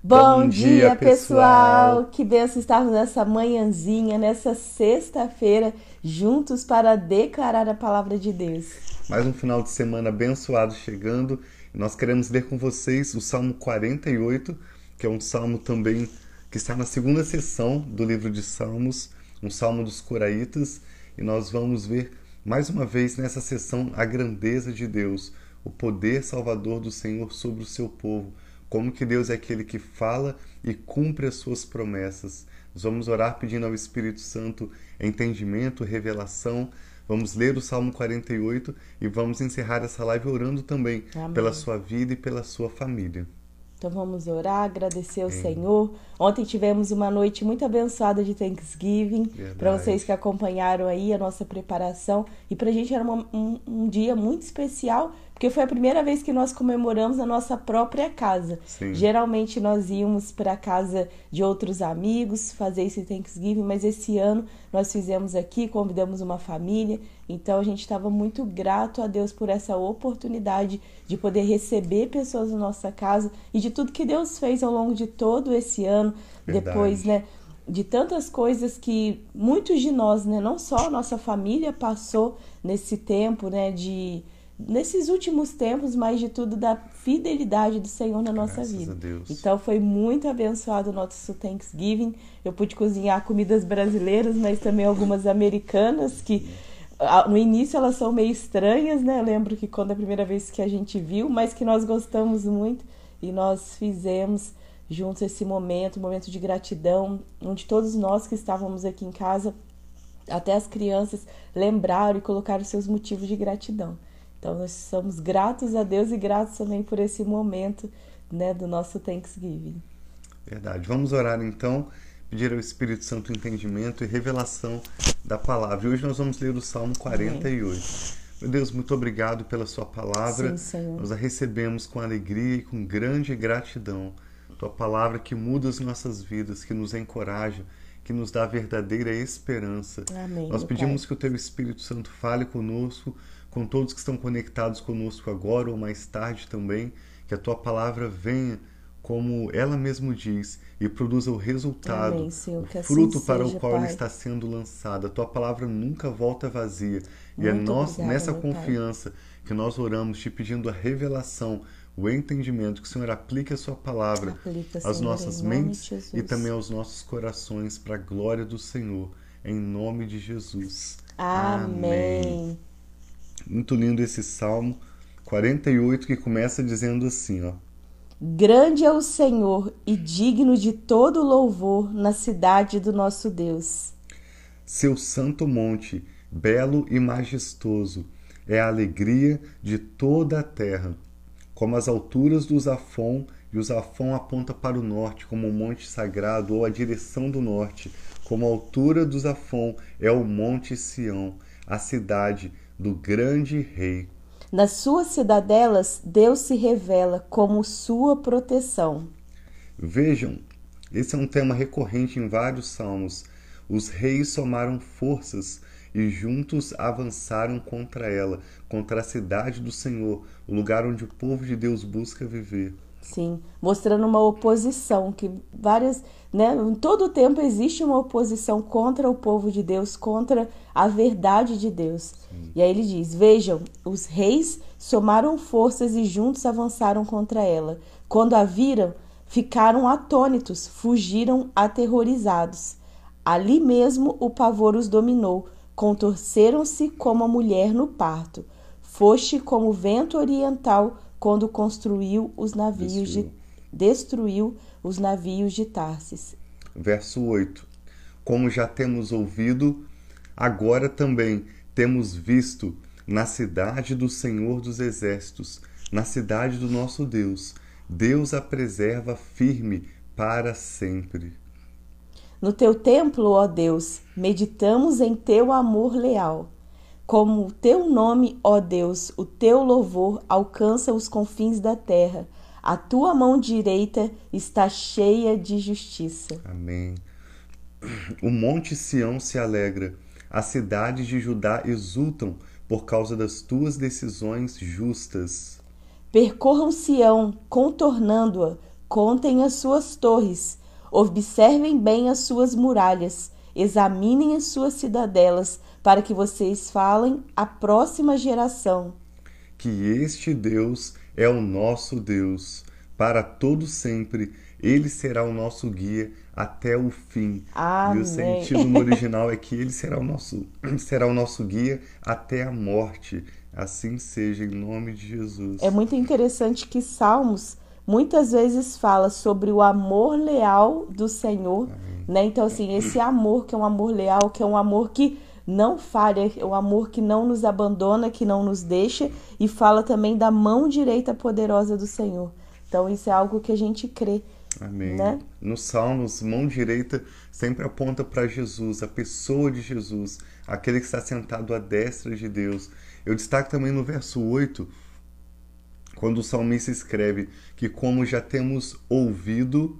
Bom, Bom dia, dia, pessoal! Que benção estarmos nessa manhãzinha, nessa sexta-feira, juntos para declarar a palavra de Deus. Mais um final de semana abençoado chegando. Nós queremos ler com vocês o Salmo 48, que é um salmo também que está na segunda sessão do livro de Salmos, um salmo dos Coraitas, e nós vamos ver mais uma vez nessa sessão a grandeza de Deus, o poder salvador do Senhor sobre o seu povo como que Deus é aquele que fala e cumpre as suas promessas. Nós vamos orar pedindo ao Espírito Santo entendimento, revelação. Vamos ler o Salmo 48 e vamos encerrar essa live orando também Amém. pela sua vida e pela sua família. Então vamos orar, agradecer ao Senhor. Ontem tivemos uma noite muito abençoada de Thanksgiving. Para vocês que acompanharam aí a nossa preparação. E para a gente era uma, um, um dia muito especial porque foi a primeira vez que nós comemoramos na nossa própria casa. Sim. Geralmente nós íamos para a casa de outros amigos fazer esse Thanksgiving, mas esse ano nós fizemos aqui, convidamos uma família. Então a gente estava muito grato a Deus por essa oportunidade de poder receber pessoas na nossa casa e de tudo que Deus fez ao longo de todo esse ano. Verdade. Depois, né? de tantas coisas que muitos de nós, né, não só a nossa família passou nesse tempo, né, de nesses últimos tempos, mais de tudo, da fidelidade do Senhor na nossa Graças vida. A Deus. Então foi muito abençoado o nosso Thanksgiving. Eu pude cozinhar comidas brasileiras, mas também algumas americanas que no início elas são meio estranhas, né? Eu lembro que quando a primeira vez que a gente viu, mas que nós gostamos muito e nós fizemos juntos esse momento, um momento de gratidão, onde todos nós que estávamos aqui em casa, até as crianças, lembraram e colocaram seus motivos de gratidão. Então nós somos gratos a Deus e gratos também por esse momento né, do nosso Thanksgiving. Verdade. Vamos orar então, pedir ao Espírito Santo entendimento e revelação da palavra. E hoje nós vamos ler o Salmo 48. Amém. Meu Deus, muito obrigado pela sua palavra. Sim, Senhor. Nós a recebemos com alegria e com grande gratidão. Tua palavra que muda as nossas vidas, que nos encoraja, que nos dá verdadeira esperança. Amém, Nós pedimos Pai. que o teu Espírito Santo fale conosco com todos que estão conectados conosco agora ou mais tarde também, que a tua palavra venha como ela mesmo diz e produza o resultado, Amém, Senhor, o fruto assim para seja, o qual ela está sendo lançada. A tua palavra nunca volta vazia. Muito e é nós, obrigada, nessa confiança pai. que nós oramos, te pedindo a revelação, o entendimento, que o Senhor aplique a sua palavra Aplica, às Senhor, nossas mentes e também aos nossos corações, para a glória do Senhor. Em nome de Jesus. Amém. Amém. Muito lindo esse Salmo 48 que começa dizendo assim, ó. Grande é o Senhor e digno de todo louvor na cidade do nosso Deus. Seu santo monte, belo e majestoso, é a alegria de toda a terra. Como as alturas do Zafon, e o Zafon aponta para o norte, como o monte sagrado ou a direção do norte, como a altura do Zafon é o monte Sião, a cidade do grande rei. Nas suas cidadelas, Deus se revela como sua proteção. Vejam, esse é um tema recorrente em vários salmos. Os reis somaram forças e juntos avançaram contra ela, contra a cidade do Senhor, o lugar onde o povo de Deus busca viver. Sim, mostrando uma oposição que várias, né, em todo o tempo existe uma oposição contra o povo de Deus, contra a verdade de Deus. Sim. E aí ele diz: "Vejam, os reis somaram forças e juntos avançaram contra ela. Quando a viram, ficaram atônitos, fugiram aterrorizados. Ali mesmo o pavor os dominou, contorceram-se como a mulher no parto. Foste como o vento oriental quando construiu os navios destruiu. de destruiu os navios de Tarsis. Verso 8. Como já temos ouvido, agora também temos visto na cidade do Senhor dos Exércitos, na cidade do nosso Deus. Deus a preserva firme para sempre. No teu templo, ó Deus, meditamos em teu amor leal. Como o teu nome, ó Deus, o teu louvor alcança os confins da terra. A tua mão direita está cheia de justiça. Amém. O monte Sião se alegra, as cidades de Judá exultam por causa das tuas decisões justas. Percorram Sião, contornando-a, Contem as suas torres, observem bem as suas muralhas, examinem as suas cidadelas, para que vocês falem à próxima geração. Que este Deus é o nosso Deus, para todo sempre. Ele será o nosso guia até o fim. Amém. E o sentido no original é que ele será o nosso será o nosso guia até a morte. Assim seja em nome de Jesus. É muito interessante que Salmos muitas vezes fala sobre o amor leal do Senhor, né? Então assim, esse amor que é um amor leal, que é um amor que não falha, é o amor que não nos abandona, que não nos deixa, e fala também da mão direita poderosa do Senhor. Então, isso é algo que a gente crê. Amém. Né? Nos Salmos, mão direita sempre aponta para Jesus, a pessoa de Jesus, aquele que está sentado à destra de Deus. Eu destaco também no verso 8, quando o salmista escreve que, como já temos ouvido,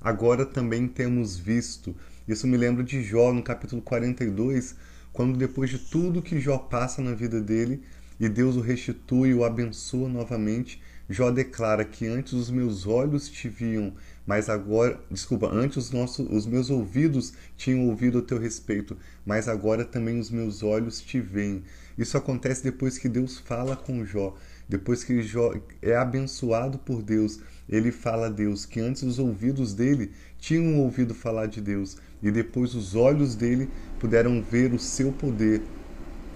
agora também temos visto. Isso me lembra de Jó, no capítulo 42, quando depois de tudo que Jó passa na vida dele e Deus o restitui e o abençoa novamente, Jó declara que antes os meus olhos te viam, mas agora, desculpa, antes os, nossos, os meus ouvidos tinham ouvido a teu respeito, mas agora também os meus olhos te veem. Isso acontece depois que Deus fala com Jó, depois que Jó é abençoado por Deus. Ele fala a Deus que antes os ouvidos dele tinham ouvido falar de Deus e depois os olhos dele puderam ver o seu poder,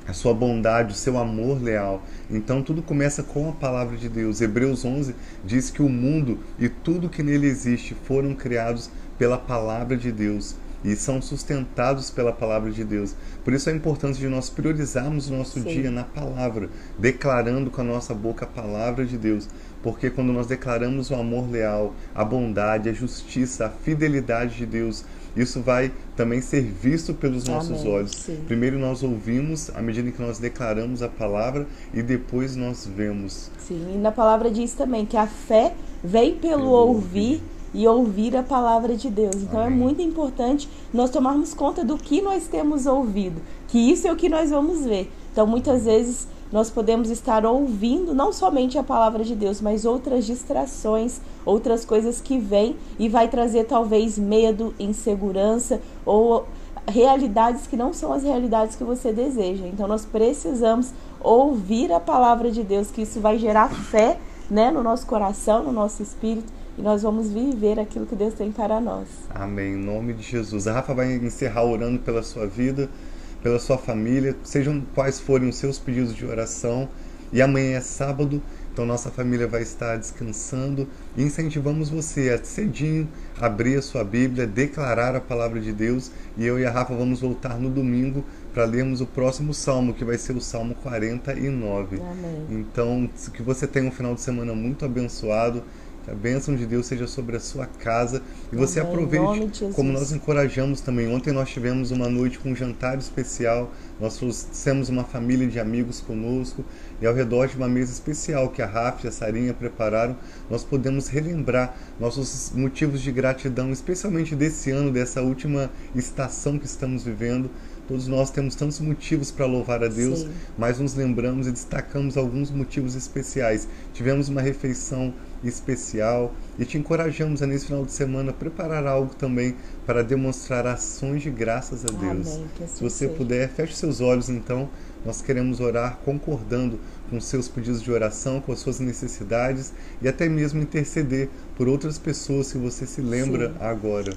a sua bondade, o seu amor leal. Então tudo começa com a palavra de Deus. Hebreus 11 diz que o mundo e tudo que nele existe foram criados pela palavra de Deus e são sustentados pela palavra de Deus. Por isso a importância de nós priorizarmos o nosso Sim. dia na palavra, declarando com a nossa boca a palavra de Deus. Porque quando nós declaramos o amor leal, a bondade, a justiça, a fidelidade de Deus, isso vai também ser visto pelos nossos Amém. olhos. Sim. Primeiro nós ouvimos à medida que nós declaramos a palavra e depois nós vemos. Sim, e na palavra diz também que a fé vem pelo, pelo ouvir, ouvir e ouvir a palavra de Deus. Então é Amém. é muito importante nós tomarmos conta do que nós temos ouvido, que isso é o que nós vamos ver. Então muitas vezes nós podemos estar ouvindo não somente a palavra de Deus, mas outras distrações, outras coisas que vêm e vai trazer talvez medo, insegurança ou realidades que não são as realidades que você deseja. Então nós precisamos ouvir a palavra de Deus, que isso vai gerar fé, né, no nosso coração, no nosso espírito e nós vamos viver aquilo que Deus tem para nós. Amém. Em nome de Jesus. A Rafa vai encerrar orando pela sua vida pela sua família, sejam quais forem os seus pedidos de oração. E amanhã é sábado, então nossa família vai estar descansando e incentivamos você a cedinho abrir a sua Bíblia, declarar a palavra de Deus e eu e a Rafa vamos voltar no domingo para lermos o próximo salmo, que vai ser o Salmo 49. Amém. Então, que você tenha um final de semana muito abençoado que a bênção de Deus seja sobre a sua casa e você Amém. aproveite, como nós encorajamos também. Ontem nós tivemos uma noite com um jantar especial, nós trouxemos uma família de amigos conosco e ao redor de uma mesa especial que a Rafa e a Sarinha prepararam, nós podemos relembrar nossos motivos de gratidão, especialmente desse ano, dessa última estação que estamos vivendo. Todos nós temos tantos motivos para louvar a Deus, Sim. mas nos lembramos e destacamos alguns motivos especiais. Tivemos uma refeição especial e te encorajamos a nesse final de semana preparar algo também para demonstrar ações de graças a Deus. Amém, assim Se você seja. puder, feche seus olhos então. Nós queremos orar concordando com seus pedidos de oração, com as suas necessidades e até mesmo interceder por outras pessoas que você se lembra Sim. agora.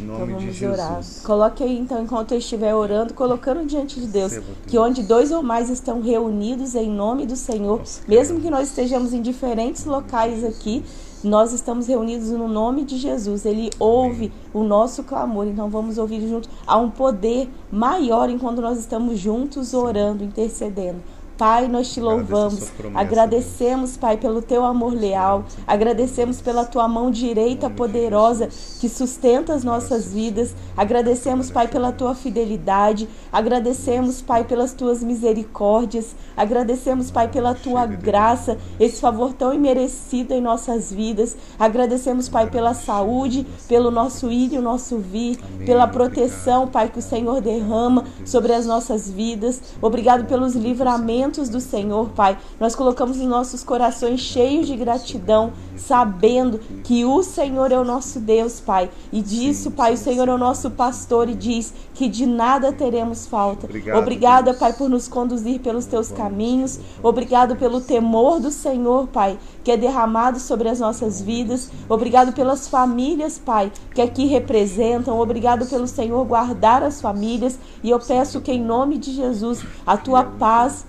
Em Então nome de vamos Jesus. orar. Coloque aí então, enquanto eu estiver orando, colocando diante de Deus, Deus. que onde dois ou mais estão reunidos em nome do Senhor, Nós mesmo queremos. que nós estejamos em diferentes locais aqui, nós estamos reunidos no nome de Jesus. Ele ouve o nosso clamor, então vamos ouvir junto. Há um poder maior enquanto nós estamos juntos orando, intercedendo. Pai, nós te louvamos, agradecemos, Pai, pelo teu amor leal, agradecemos pela tua mão direita poderosa que sustenta as nossas vidas. Agradecemos, Pai, pela tua fidelidade. Agradecemos, Pai, pelas tuas misericórdias. Agradecemos, Pai, pela tua graça, esse favor tão imerecido em nossas vidas. Agradecemos, Pai, pela saúde, pelo nosso ir e o nosso vir, pela proteção, Pai, que o Senhor derrama sobre as nossas vidas. Obrigado pelos livramentos mandamentos do Senhor, Pai. Nós colocamos os nossos corações cheios de gratidão, sabendo que o Senhor é o nosso Deus, Pai. E disso, Pai, o Senhor é o nosso pastor e diz que de nada teremos falta. Obrigado, Obrigada, Pai, por nos conduzir pelos teus caminhos. Obrigado pelo temor do Senhor, Pai, que é derramado sobre as nossas vidas. Obrigado pelas famílias, Pai, que aqui representam. Obrigado pelo Senhor guardar as famílias. E eu peço que, em nome de Jesus, a tua paz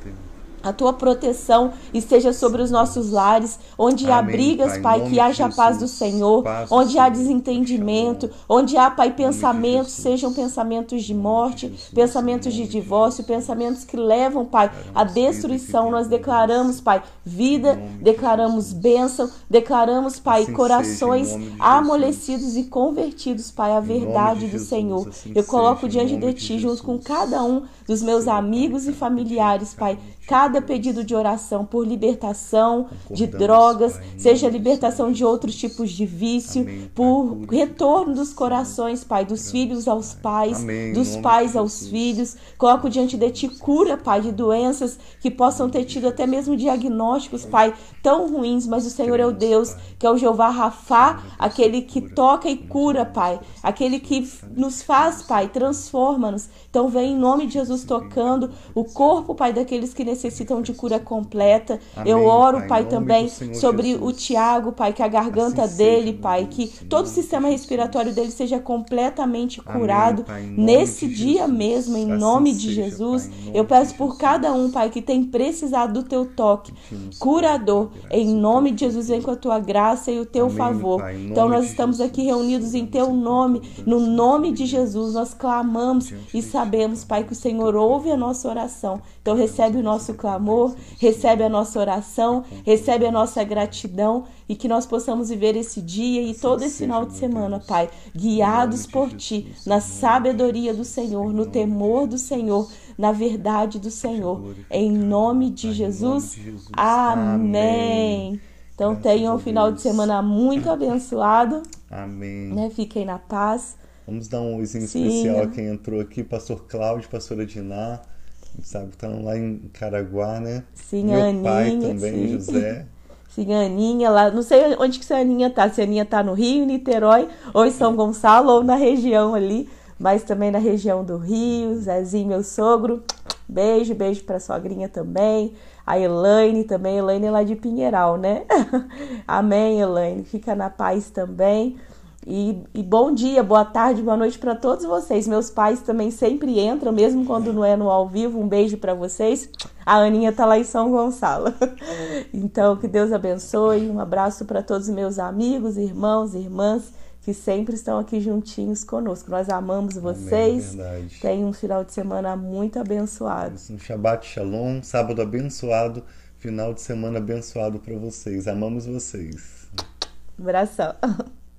a tua proteção esteja sobre os nossos lares, onde Amém, há brigas, Pai, Pai que haja a paz do Senhor, paz onde há desentendimento, onde há, Pai, pensamentos, sejam pensamentos de morte, pensamentos de divórcio, pensamentos que levam, Pai, à destruição. Nós declaramos, Pai, vida, declaramos bênção, declaramos, Pai, assim corações amolecidos e convertidos, Pai, à verdade do Senhor. Assim Eu coloco diante de Ti, junto com cada um dos meus amigos e familiares, Pai, cada pedido de oração por libertação de drogas, pai, seja libertação de outros tipos de vício, Amém, por pai, retorno dos corações, Pai, dos filhos aos pais, Amém, dos pais aos filhos. Coloco diante de Ti cura, Pai, de doenças que possam ter tido até mesmo diagnósticos, Pai, tão ruins, mas o Senhor é o Deus, que é o Jeová Rafá, aquele que toca e cura, Pai, aquele que nos faz, Pai, transforma-nos. Então vem em nome de Jesus tocando o corpo, Pai, daqueles que necessitam de cura completa. Amém, Eu oro, Pai, pai também sobre Jesus. o Tiago, Pai, que a garganta assim dele, seja, Pai, que todo o sistema respiratório dele seja completamente curado Amém, pai, nesse dia Jesus. mesmo, em assim nome de seja, Jesus. Pai, Eu peço por cada um, Pai, que tem precisado do teu toque curador. Em nome de Jesus, vem com a tua graça e o teu Amém, favor. Então nós estamos aqui reunidos em teu nome, no nome de Jesus. Nós clamamos e sabemos, Pai, que o Senhor ouve a nossa oração. Então recebe o nosso clamor, recebe a nossa oração, recebe a nossa gratidão e que nós possamos viver esse dia e todo esse final de semana, Pai, guiados por Ti, na sabedoria do Senhor, no temor do Senhor, na verdade do Senhor. Em nome de Jesus. Amém. Então tenham um final de semana muito abençoado. Amém. Né? Fiquem na paz. Vamos dar um oizinho especial a quem entrou aqui, pastor Cláudio, pastora Diná sabe? Estão lá em Caraguá, né? Sim, Meu Aninha, pai também, sim. José. Sim, a Aninha lá, não sei onde que a Aninha tá, se a Aninha tá no Rio, Niterói, ou em São Gonçalo, ou na região ali, mas também na região do Rio, Zezinho, meu sogro, beijo, beijo pra sogrinha também, a Elaine também, Elaine é lá de Pinheiral, né? Amém, Elaine, fica na paz também. E, e, bom dia, boa tarde, boa noite para todos vocês. Meus pais também sempre entram, mesmo quando não é no ao vivo. Um beijo para vocês. A Aninha tá lá em São Gonçalo. Então, que Deus abençoe. Um abraço para todos os meus amigos, irmãos, irmãs que sempre estão aqui juntinhos conosco. Nós amamos vocês. Amém, é Tenham um final de semana muito abençoado. Um Shabbat Shalom, sábado abençoado, final de semana abençoado para vocês. Amamos vocês. Um abração.